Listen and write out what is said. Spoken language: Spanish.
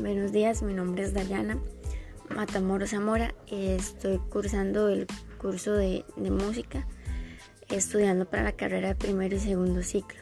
Buenos días, mi nombre es Dayana Matamoros Zamora. Estoy cursando el curso de, de música, estudiando para la carrera de primero y segundo ciclo.